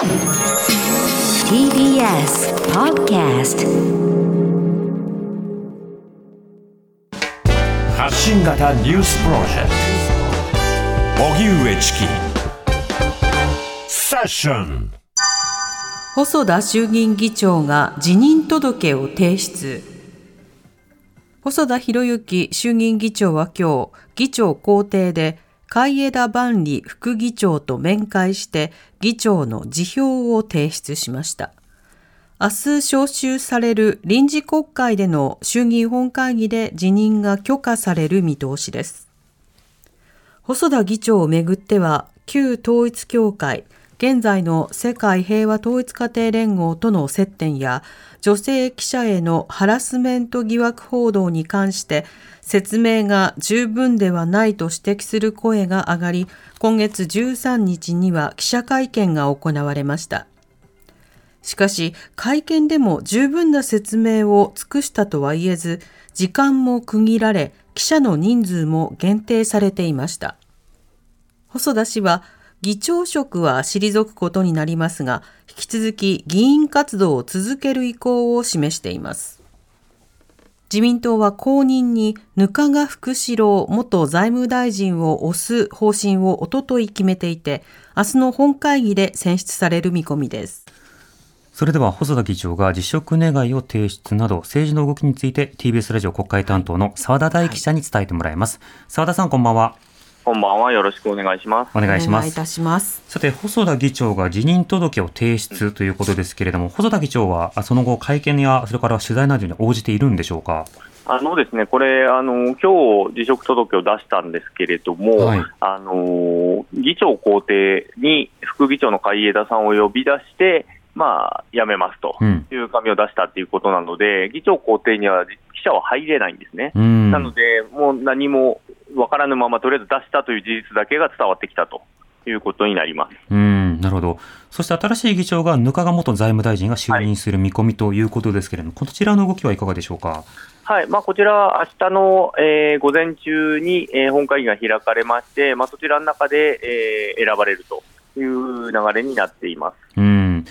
TBS Podcast 発信型ニュースプロジェクト。荻上チキ。セッション。細田衆議院議長が辞任届を提出。細田博之衆議院議長は今日議長公邸で海江田万里副議長と面会して議長の辞表を提出しました。明日召集される臨時国会での衆議院本会議で辞任が許可される見通しです。細田議長をめぐっては旧統一協会現在の世界平和統一家庭連合との接点や女性記者へのハラスメント疑惑報道に関して説明が十分ではないと指摘する声が上がり今月13日には記者会見が行われました。しかし会見でも十分な説明を尽くしたとは言えず時間も区切られ記者の人数も限定されていました。細田氏は議長職は退くことになりますが、引き続き議員活動を続ける意向を示しています。自民党は後任に額賀福志郎元財務大臣を推す方針をおととい決めていて、明日の本会議で選出される見込みです。それでは細田議長が辞職願を提出など政治の動きについて TBS ラジオ国会担当の澤田大記者に伝えてもらいます。澤、はい、田さんこんばんは。こんばんは。よろしくお願いします。お願いします。いたします。さて、細田議長が辞任届を提出ということですけれども、細田議長はその後、会見や、それから取材などに応じているんでしょうか？あのですね、これ、あの今日辞職届を出したんですけれども、はい、あの議長公邸に副議長の海江田さんを呼び出して、まあ、辞めますという紙を出したということなので、うん、議長公邸には記者は入れないんですね。なので、もう何も分からぬまま、とりあえず出したという事実だけが伝わってきたということになりますうんなるほど、そして新しい議長が額賀元財務大臣が就任する見込みということですけれども、はい、こちらの動きはいかがでしょうか？はいまあ、こちら、明日の、えー、午前中に、えー、本会議が開かれまして、まあ、そちらの中で、えー、選ばれるという流れになっています。うん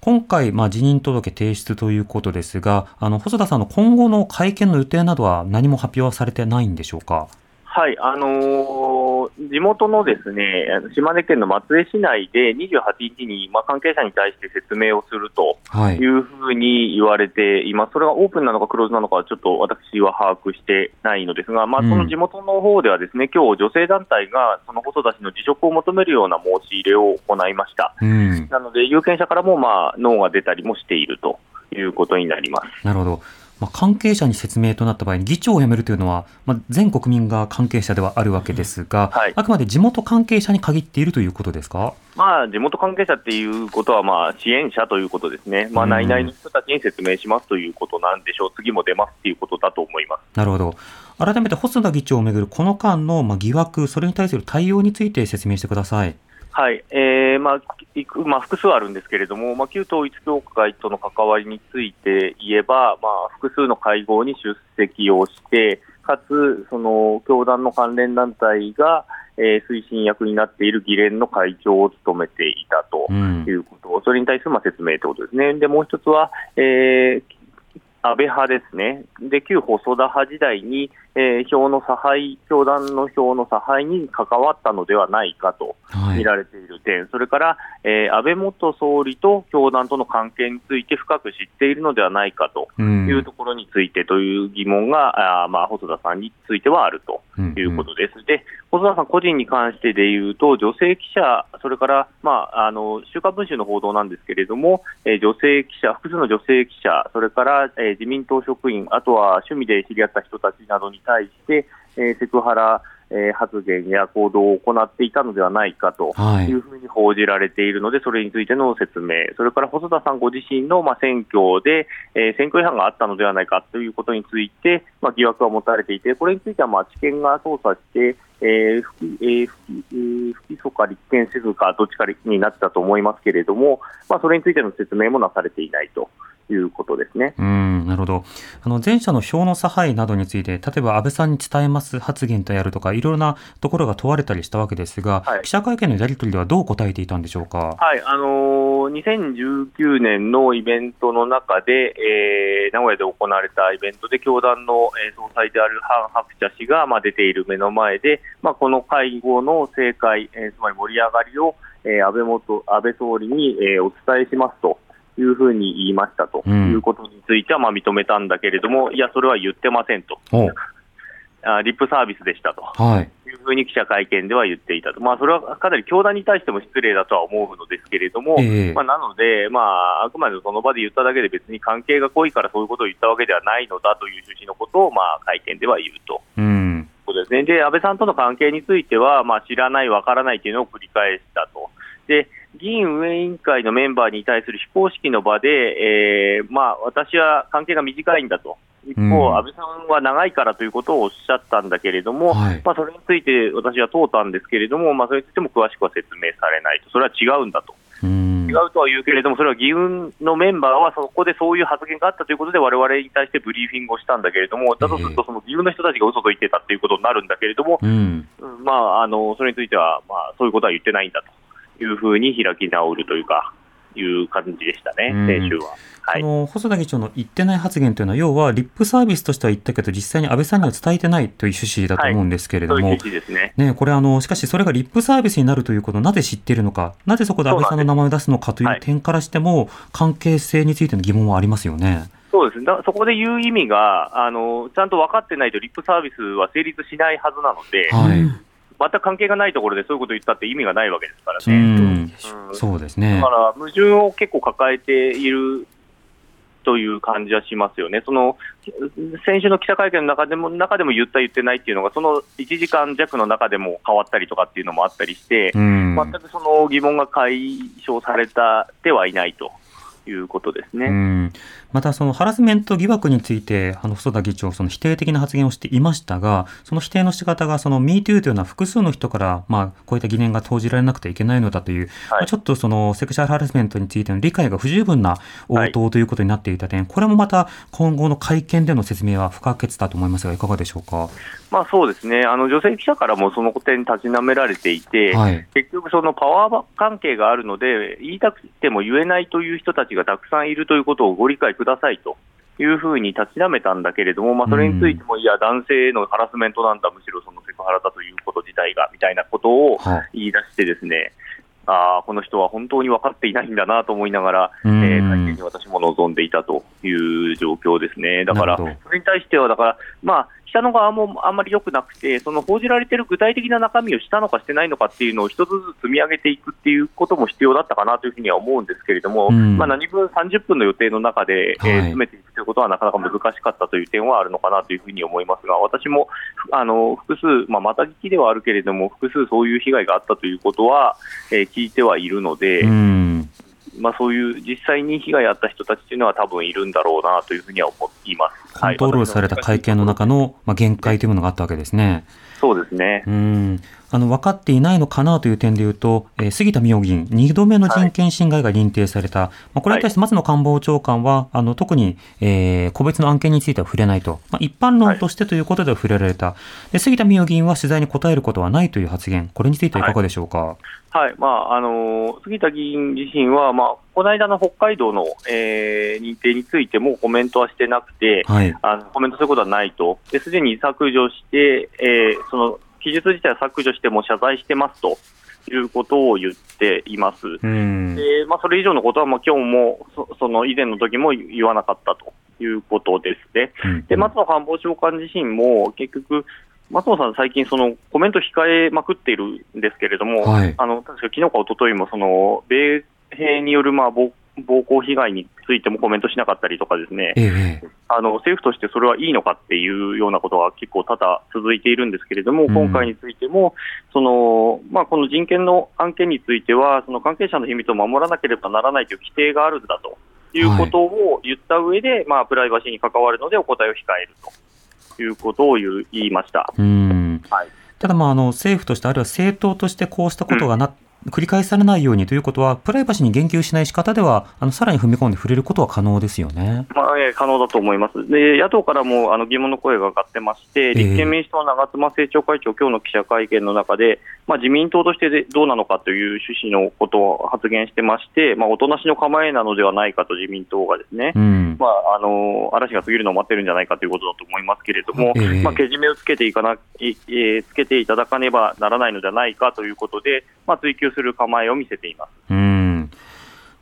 今回、まあ、辞任届提出ということですが、あの細田さんの今後の会見の予定などは何も発表はされてないんでしょうか？はい、あのー、地元のですね島根県の松江市内で28日に、まあ、関係者に対して説明をするとい。うふうに言われています、はい、それがオープンなのかクローズなのかはちょっと私は把握してないのですが、まあ、その地元の方ではですね、うん、今日女性団体がその細田氏の辞職を求めるような申し入れを行いました、うん、なので有権者からも、まあ、ノーが出たりもしているということになります。なるほどまあ、関係者に説明となった場合に議長を辞めるというのは、まあ、全国民が関係者ではあるわけですが、はい、あくまで地元関係者に限っているということですか、まあ、地元関係者っていうことは、まあ、支援者ということですね、まあ、内々の人たちに説明しますということなんでしょう、次も出ますということだと思います。なるほど、改めて細田議長をめぐるこの間のまあ疑惑、それに対する対応について説明してください。はい。えーまあいくまあ、複数あるんですけれども、まあ、旧統一教会との関わりについて言えば、まあ、複数の会合に出席をして、かつ、その教団の関連団体が、えー、推進役になっている議連の会長を務めていたということ、うん、それに対するまあ説明ということですね。でもう一つは、えー、安倍派ですね、で旧細田派時代に、えー、票の差配、教団の票の差配に関わったのではないかと見られている点、はい、それから、えー、安倍元総理と教団との関係について深く知っているのではないかというところについてという疑問が、うん、あまあ、細田さんについてはあるということです。うんうん、で小沢さん個人に関してでいうと、女性記者、それから、まあ、あの週刊文春の報道なんですけれども、えー、女性記者、複数の女性記者、それから、えー、自民党職員、あとは趣味で知り合った人たちなどに対して、えー、セクハラ、えー、発言や行動を行っていたのではないかとい。うふうに報じられているので、はい、それについての説明、それから細田さんご自身の、まあ、選挙で、えー、選挙違反があったのではないかということについて、まあ、疑惑が持たれていて、これについてはまあ知見が捜査して、えー不起えー不起えー不起訴か立件せずか、どっちかになったと思いますけれども、まあ、それについての説明もなされていないということですね。うん、なるほど。あの、前者の票の差配などについて、例えば安倍さんに伝えます発言とやるとか、いろいろなところが問われたりしたわけですが、はい記者会見のやり取りではどう答えていたんでしょうか？はい、あのー2019年のイベントの中で、えー名古屋で行われたイベントで、教団の、えー総裁であるハン・ハクチャ氏が、まあ、出ている目の前で、まあ、この会合の正解、えーつまり盛り上がりを、えー安倍元安倍総理に、えーお伝えしますと。いうふうに言いましたとうんいうことについてはまあ認めたんだけれども、いや、それは言ってませんと、おあリップサービスでしたと。はい。いうふうに記者会見では言っていたと、まあ、それはかなり教団に対しても失礼だとは思うのですけれども、ええまあ、なので、まあ、あくまでその場で言っただけで別に関係が濃いからそういうことを言ったわけではないのだという趣旨のことを、まあ、会見では言うと。うん。そうですね、で安倍さんとの関係については、まあ、知らない、わからないというのを繰り返したと。で議員運営委員会のメンバーに対する非公式の場で、えーまあ、私は関係が短いんだと、一方、うん安倍さんは長いからということをおっしゃったんだけれども、はいまあ、それについて私は問うたんですけれども、まあ、それについても詳しくは説明されないと、それは違うんだと。うん違。うとは言うけれども、それは議運のメンバーはそこでそういう発言があったということで、われわれに対してブリーフィングをしたんだけれども、だとすると、その議運の人たちが嘘と言ってたということになるんだけれども、うん。うんまあ、あのそれについては、まあ、そういうことは言ってないんだというふうに開き直るというか、いう感じでしたね、うん先週は。はいその細田議長の言ってない発言というのは、要はリップサービスとしては言ったけど、実際に安倍さんには伝えてないという趣旨だと思うんですけれども、ね。ね、これあの、しかしそれがリップサービスになるということをなぜ知っているのか、なぜそこで安倍さんの名前を出すのかといそう点からしても、関係性についての疑問はありますよね。そうですねだそこで言う意味があの、ちゃんと分かってないと、リップサービスは成立しないはずなので、はい。全く関係がないところでそういうことを言ったって意味がないわけですからうね。ん。うんそうですねだか。ら矛盾を結構抱えているという感じはしますよね、その先週の記者会見の中でも中でも言った、言ってないっていうのが、その1時間弱の中でも変わったりとかっていうのもあったりして、うん。全くその疑問が解消されたではいないということですね。うんまた、そのハラスメント疑惑について、あの細田議長、その否定的な発言をしていましたが、その否定の仕方が、その MeToo というのは複数の人から、まあ、こういった疑念が投じられなくてはいけないのだという、まあちょっとそのセクシャルハラスメントについての理解が不十分な応答ということになっていた点、これもまた今後の会見での説明は不可欠だと思いますが、いかがでしょうか？まあそうですね、あの女性記者からもその点に立ちなめられていて、はい。結局、そのパワー関係があるので、言いたくても言えないという人たちがたくさんいるということをご理解くださいというふうに立ちなめたんだけれども、まあ、それについても、いや、男性へのハラスメントなんだ、むしろそのセクハラだということ自体がみたいなことをは言い出して、ですねあーこの人は本当に分かっていないんだなと思いながら、えうん。ー会見に私も望んでいたという状況ですね。だからそれに対しては、だから、まあ、記者の側もあんまり良くなくて、その報じられている具体的な中身をしたのかしてないのかっていうのを一つずつ積み上げていくっていうことも必要だったかなというふうには思うんですけれども、うんまあ、何分30分の予定の中で、えーはい詰めていくということはなかなか難しかったという点はあるのかなというふうに思いますが、私もあの複数、まあ、また聞きではあるけれども、複数そういう被害があったということは、えー聞いてはいるので、うん。まあ、そういう実際に被害あった人たちというのは多分いるんだろうなというふうには思います。コントロールされた会見の中の、まあ、限界というものがあったわけですね。そうですね。うんあの分かっていないのかなという点でいうと、えー杉田水脈議員、2度目の人権侵害が認定された、まあ、これに対して松野官房長官は、あの特に、えー個別の案件については触れないと、まあ、一般論としてということでは触れられた、で杉田水脈議員は取材に答えることはないという発言、これについてはいかがでしょうか？はい。まああの杉田議員自身は、まあ、この間の北海道の、えー認定についてもコメントはしてなくて、はい、あのコメントすることはないと、ですでに削除して、えーその記述自体は削除しても謝罪してますということを言っています。うんでまあ、それ以上のことは、まあ今日もそその以前の時も言わなかったということですね。うんで松野官房長官自身も結局、松野さん、最近そのコメント控えまくっているんですけれども、はいあの確か昨日か一昨日もその米兵によるまあ暴暴行被害についてもコメントしなかったりとかですね、ええええ。あの政府としてそれはいいのかっていうようなことが結構多々続いているんですけれども、うん。今回についても、そのまあ、この人権の案件については、その関係者の秘密を守らなければならないという規定があるんだと。いうことを言った上で、まあ、プライバシーに関わるのでお答えを控えると。いうことを言いました。うん。はい。ただまああの政府としてあるいは政党としてこうしたことがな、繰り返されないようにということは、プライバシーに言及しない仕方では、あのさらに踏み込んで触れることは可能ですよね。まあ、えー可能だと思います。で、野党からもあの疑問の声が上がってまして、立憲民主党の長妻政調会長、今日の記者会見の中で、まあ、自民党としてでどうなのかという趣旨のことを発言してまして、まあ、おとなしの構えなのではないかと自民党がですね、うん。まあ、あの嵐が過ぎるのを待ってるんじゃないかということだと思いますけれども、ええまあ、けじめをつけていかな、いえーつけていただかねばならないのではないかということで、まあ、追及する構えを見せています。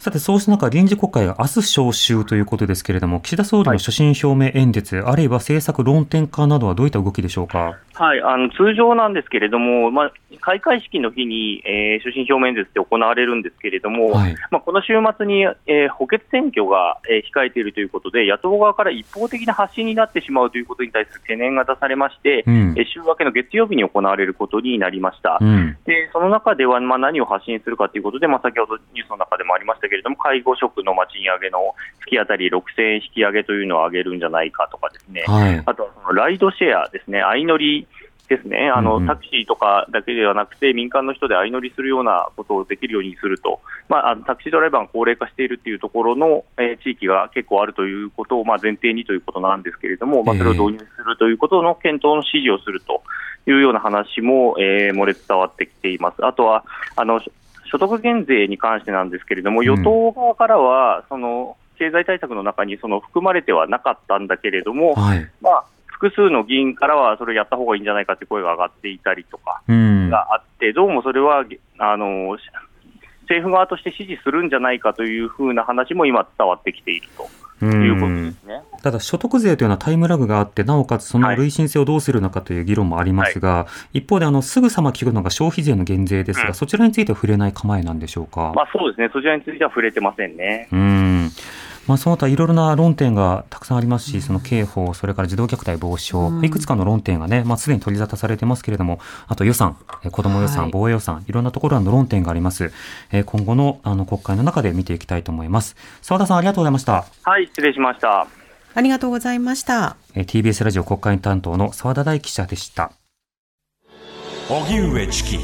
うん。さて、そうした中、臨時国会が明日召集ということですけれども、岸田総理の所信表明演説、あるいは政策論点化などはどういった動きでしょうか？はい、あの通常なんですけれども、まあ、開会式の日に、えー所信表明演説って行われるんですけれども、はいまあ、この週末に、えー補欠選挙が、えー控えているということで、野党側から一方的な発信になってしまうということに対する懸念が出されまして、うんえー週明けの月曜日に行われることになりました。うん。でその中では、まあ、何を発信するかということで、まあ、先ほどニュースの中でもありましたけれども、介護職のまあ賃上げの月当たり6000円引き上げというのを上げるんじゃないかとかですね、はい。あとはそのライドシェアですね、相乗りですね、あのタクシーとかだけではなくて、民間の人で相乗りするようなことをできるようにすると、まあ、あのタクシードライバーが高齢化しているというところの、えー地域が結構あるということを、まあ、前提にということなんですけれども、まあ、それを導入するということの検討の指示をするというような話も、え。ー漏れ伝わってきています。あとはあの所得減税に関してなんですけれども、うん与党側からは、その経済対策の中にその含まれてはなかったんだけれども、はい。まあ、複数の議員からはそれをやった方がいいんじゃないかという声が上がっていたりとかうん。があって、どうもそれはあの政府側として支持するんじゃないかというふうな話も今、伝わってきているということですね。ただ所得税というのはタイムラグがあって、なおかつそのはい累進性をどうするのかという議論もありますが、一方であのすぐさま聞くのが消費税の減税ですが、うんそちらについては触れない構えなんでしょうか？まあ、そうですね、そちらについては触れてませんね。うん。まあ、その他いろいろな論点がたくさんありますし、その刑法、それから児童虐待防止法、いくつかの論点がね、まあ、すでに取り沙汰されてますけれども、あと予算、えー子ども予算、はい防衛予算、いろんなところの論点があります。えー今後のあの国会の中で見ていきたいと思います。澤田さん、ありがとうございました。はい、失礼しました。ありがとうございました。えー TBS ラジオ国会担当の澤田大記者でした。荻上チキ